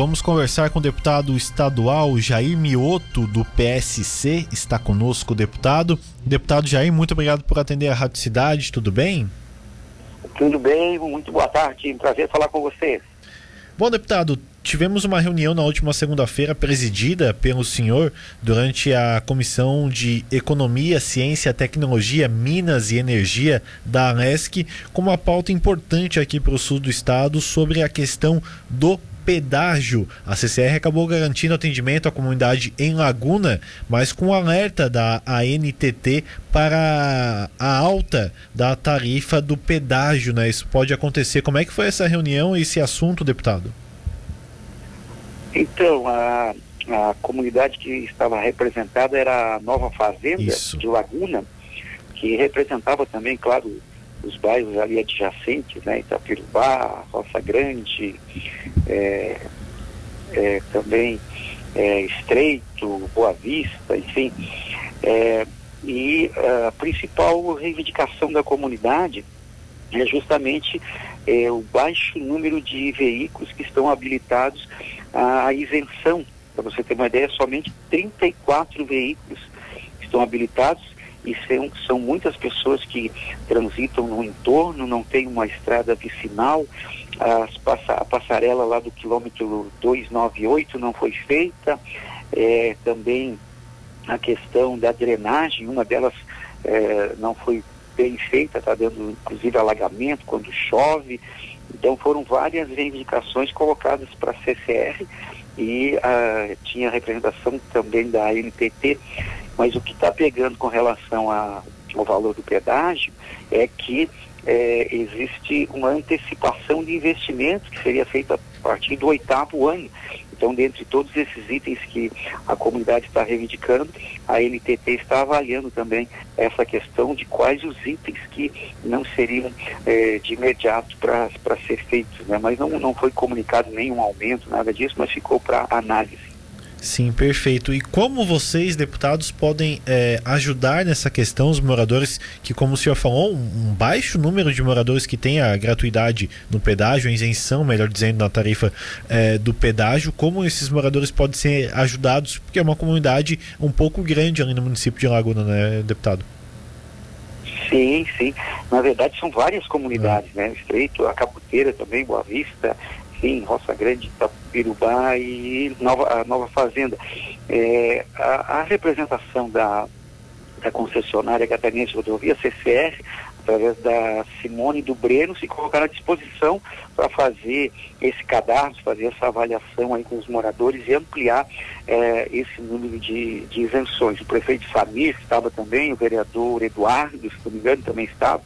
vamos conversar com o deputado estadual Jair Mioto, do PSC. Está conosco o deputado. Deputado Jair, muito obrigado por atender a Rádio Cidade, tudo bem? Tudo bem, muito boa tarde, prazer falar com você. Bom, deputado, tivemos uma reunião na última segunda-feira presidida pelo senhor durante a Comissão de Economia, Ciência, Tecnologia, Minas e Energia da ANESC, com uma pauta importante aqui para o sul do estado sobre a questão do pedágio. A CCR acabou garantindo atendimento à comunidade em Laguna, mas com alerta da ANTT para a alta da tarifa do pedágio, né? Isso pode acontecer. Como é que foi essa reunião e esse assunto, deputado? Então, a, a comunidade que estava representada era a Nova Fazenda Isso. de Laguna, que representava também, claro, os bairros ali adjacentes, né, Itapirubá, Roça Grande, é, é, também é, Estreito, Boa Vista, enfim. É, e a principal reivindicação da comunidade é justamente é, o baixo número de veículos que estão habilitados à isenção. Para você ter uma ideia, somente 34 veículos estão habilitados e são, são muitas pessoas que transitam no entorno, não tem uma estrada vicinal, as, a passarela lá do quilômetro 298 não foi feita, é, também a questão da drenagem, uma delas é, não foi bem feita, está dando inclusive alagamento quando chove. Então foram várias reivindicações colocadas para a CCR e uh, tinha representação também da ANTT, mas o que está pegando com relação a, ao valor do pedágio é que é, existe uma antecipação de investimentos que seria feita a partir do oitavo ano. Então, dentre todos esses itens que a comunidade está reivindicando, a NTT está avaliando também essa questão de quais os itens que não seriam é, de imediato para ser feitos. Né? Mas não, não foi comunicado nenhum aumento, nada disso, mas ficou para análise. Sim, perfeito. E como vocês, deputados, podem é, ajudar nessa questão os moradores que, como o senhor falou, um, baixo número de moradores que tem a gratuidade no pedágio, a isenção, melhor dizendo, na tarifa é, do pedágio, como esses moradores podem ser ajudados, porque é uma comunidade um pouco grande ali no município de Laguna, né, deputado? Sim, sim. Na verdade, são várias comunidades, é. né? Estreito, a Caputeira também, Boa Vista, sim, Roça Grande, Itapirubá e Nova, a Nova Fazenda. É, a, a, representação da, da concessionária catarinense rodovia, CCR, através da Simone do Breno, se colocar à disposição para fazer esse cadastro, fazer essa avaliação aí com os moradores e ampliar é, esse número de, de isenções. O prefeito Samir estava também, o vereador Eduardo, se não me engano, também estava.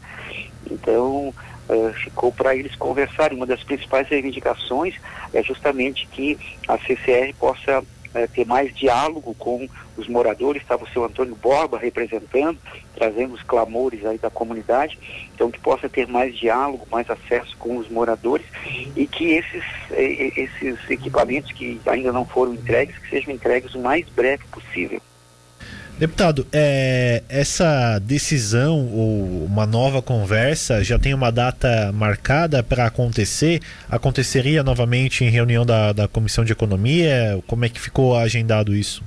Então, uh, ficou para eles conversarem. Uma das principais reivindicações é justamente que a CCR possa uh, ter mais diálogo com os moradores. Estava o seu Antônio Borba representando, trazendo os clamores aí da comunidade. Então, que possa ter mais diálogo, mais acesso com os moradores e que esses, esses equipamentos que ainda não foram entregues, que sejam entregues o mais breve possível. Deputado, é, essa decisão ou uma nova conversa já tem uma data marcada para acontecer? Aconteceria novamente em reunião da, da Comissão de Economia? Como é que ficou agendado isso?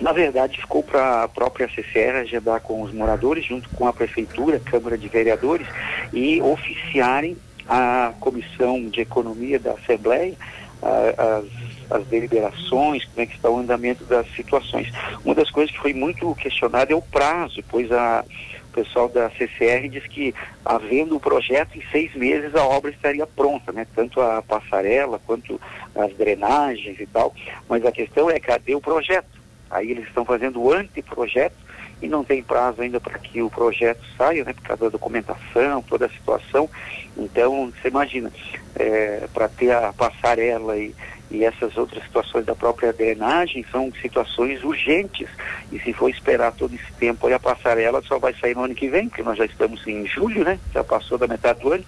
Na verdade, ficou para a própria CCR agendar com os moradores, junto com a Prefeitura, Câmara de Vereadores, e oficiarem a Comissão de Economia da Assembleia, as as deliberações, como é que está o andamento das situações. Uma das coisas que foi muito questionada é o prazo, pois a, o pessoal da CCR diz que, havendo o projeto, em seis meses a obra estaria pronta, né? tanto a passarela quanto as drenagens e tal. Mas a questão é, cadê o projeto? Aí eles estão fazendo o anteprojeto e não tem prazo ainda para que o projeto saia, né, por causa da documentação, toda a situação. Então, você imagina, é, para ter a passarela e, e essas outras situações da própria drenagem são situações urgentes. E se for esperar todo esse tempo, aí a passarela só vai sair no ano que vem, porque nós já estamos em julho, né? Já passou da metade do ano.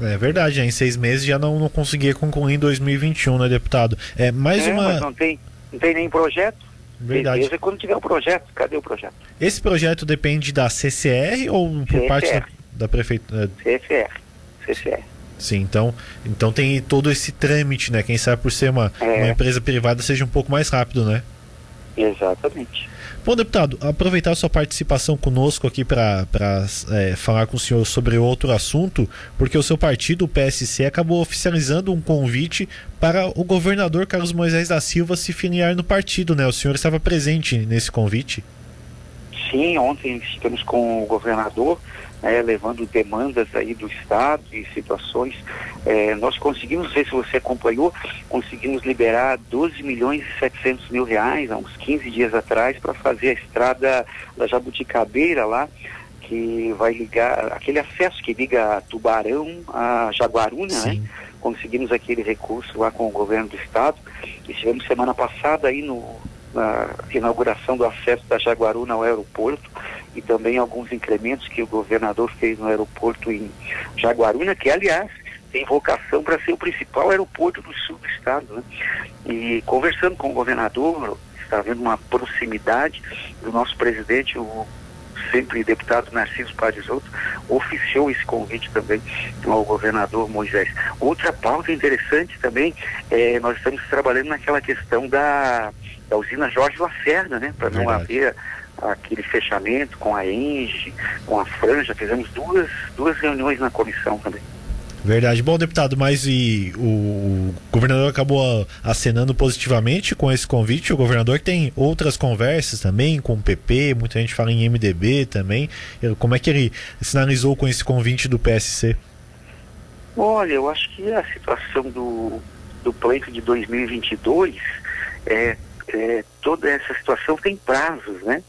É verdade, já em seis meses já não, não conseguia concluir em 2021, né, deputado? É mais é, uma. Não tem, não tem nem projeto. Verdade. Beleza, quando tiver o projeto, cadê o projeto? Esse projeto depende da CCR ou por CCR. parte da, da prefeitura? CCR. CCR. Sim, então, então tem todo esse trâmite, né? Quem sabe por ser uma, é. uma empresa privada seja um pouco mais rápido, né? Exatamente. Bom, deputado, aproveitar a sua participação conosco aqui para é, falar com o senhor sobre outro assunto, porque o seu partido, o PSC, acabou oficializando um convite para o governador Carlos Moisés da Silva se filiar no partido, né? O senhor estava presente nesse convite? Sim, ontem estivemos com o governador né, levando demandas aí do Estado e situações. É, nós conseguimos, não sei se você acompanhou, conseguimos liberar 12 milhões e 700 mil reais há uns 15 dias atrás para fazer a estrada da Jabuticabeira lá, que vai ligar, aquele acesso que liga Tubarão a Jaguaruna, né? Conseguimos aquele recurso lá com o governo do Estado. Estivemos semana passada aí no, na inauguração do acesso da Jaguaruna ao aeroporto e também alguns incrementos que o governador fez no aeroporto em Jaguaruna, que aliás tem vocação para ser o principal aeroporto do sul do estado. Né? E conversando com o governador, está havendo uma proximidade do nosso presidente, o sempre deputado Narciso Padisotto, oficiou esse convite também ao governador Moisés. Outra pauta interessante também, é, nós estamos trabalhando naquela questão da, da usina Jorge Lacerda, né? Para não haver aquele fechamento com a ENGE, com a Franja, fizemos duas, duas reuniões na comissão também. Verdade. Bom, deputado, mas e o governador acabou acenando positivamente com esse convite. O governador tem outras conversas também com o PP, muita gente fala em MDB também. Como é que ele sinalizou com esse convite do PSC? Olha, eu acho que a situação do, do pleito de 2022 é, é, toda essa situação tem prazos, né?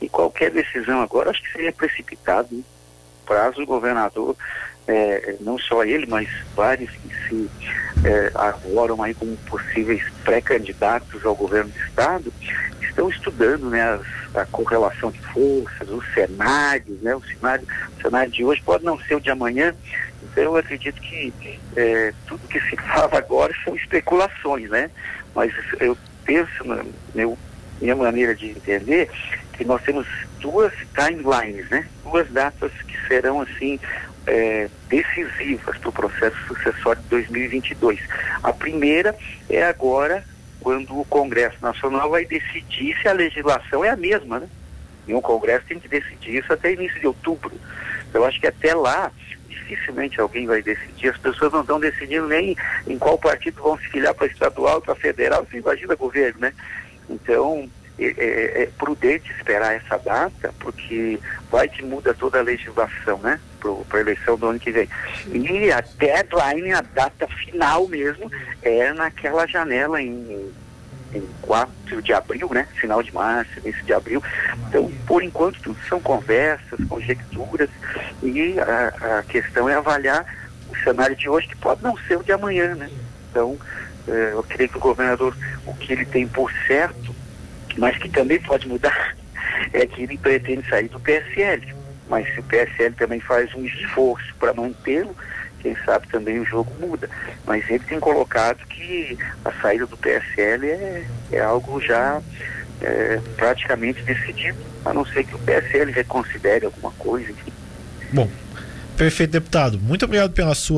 E qualquer decisão agora acho que seria precipitado. Né? Prazo o governador, é, não só ele, mas vários que se é, arvoram aí como possíveis pré-candidatos ao governo do Estado, estão estudando né, as, a correlação de forças, os cenários, né, o cenário, o cenário de hoje pode não ser o de amanhã, então eu acredito que é, tudo que se fala agora são especulações, né? Mas eu penso, na minha maneira de entender, nós temos duas timelines, né? Duas datas que serão assim é, decisivas para o processo sucessório de 2022. A primeira é agora, quando o Congresso Nacional vai decidir se a legislação é a mesma, né? E o Congresso tem que decidir isso até início de outubro. Eu acho que até lá dificilmente alguém vai decidir. As pessoas não estão decidindo nem em qual partido vão se filiar para estadual, para federal. Você imagina governo, né? Então, é, é, é, prudente esperar essa data, porque vai que muda toda a legislação, né? Para a eleição do ano que vem. E a deadline, a data final mesmo, é naquela janela em, em 4 de abril, né? Final de março, início de abril. Então, por enquanto, tudo são conversas, conjecturas, e a, a questão é avaliar o cenário de hoje, que pode não ser o de amanhã, né? Então, é, eu creio que o governador, o que ele tem por certo, mas que também pode mudar, é que ele pretende sair do PSL. Mas se o PSL também faz um esforço para mantê-lo, quem sabe também o jogo muda. Mas ele tem colocado que a saída do PSL é, é algo já é, praticamente decidido, a não ser que o PSL reconsidere alguma coisa. Bom, perfeito, deputado. Muito obrigado pelos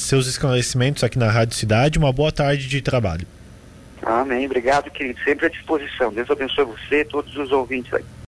seus esclarecimentos aqui na Rádio Cidade. Uma boa tarde de trabalho. Amém. Obrigado, querido. Sempre à disposição. Deus abençoe você e todos os ouvintes aí.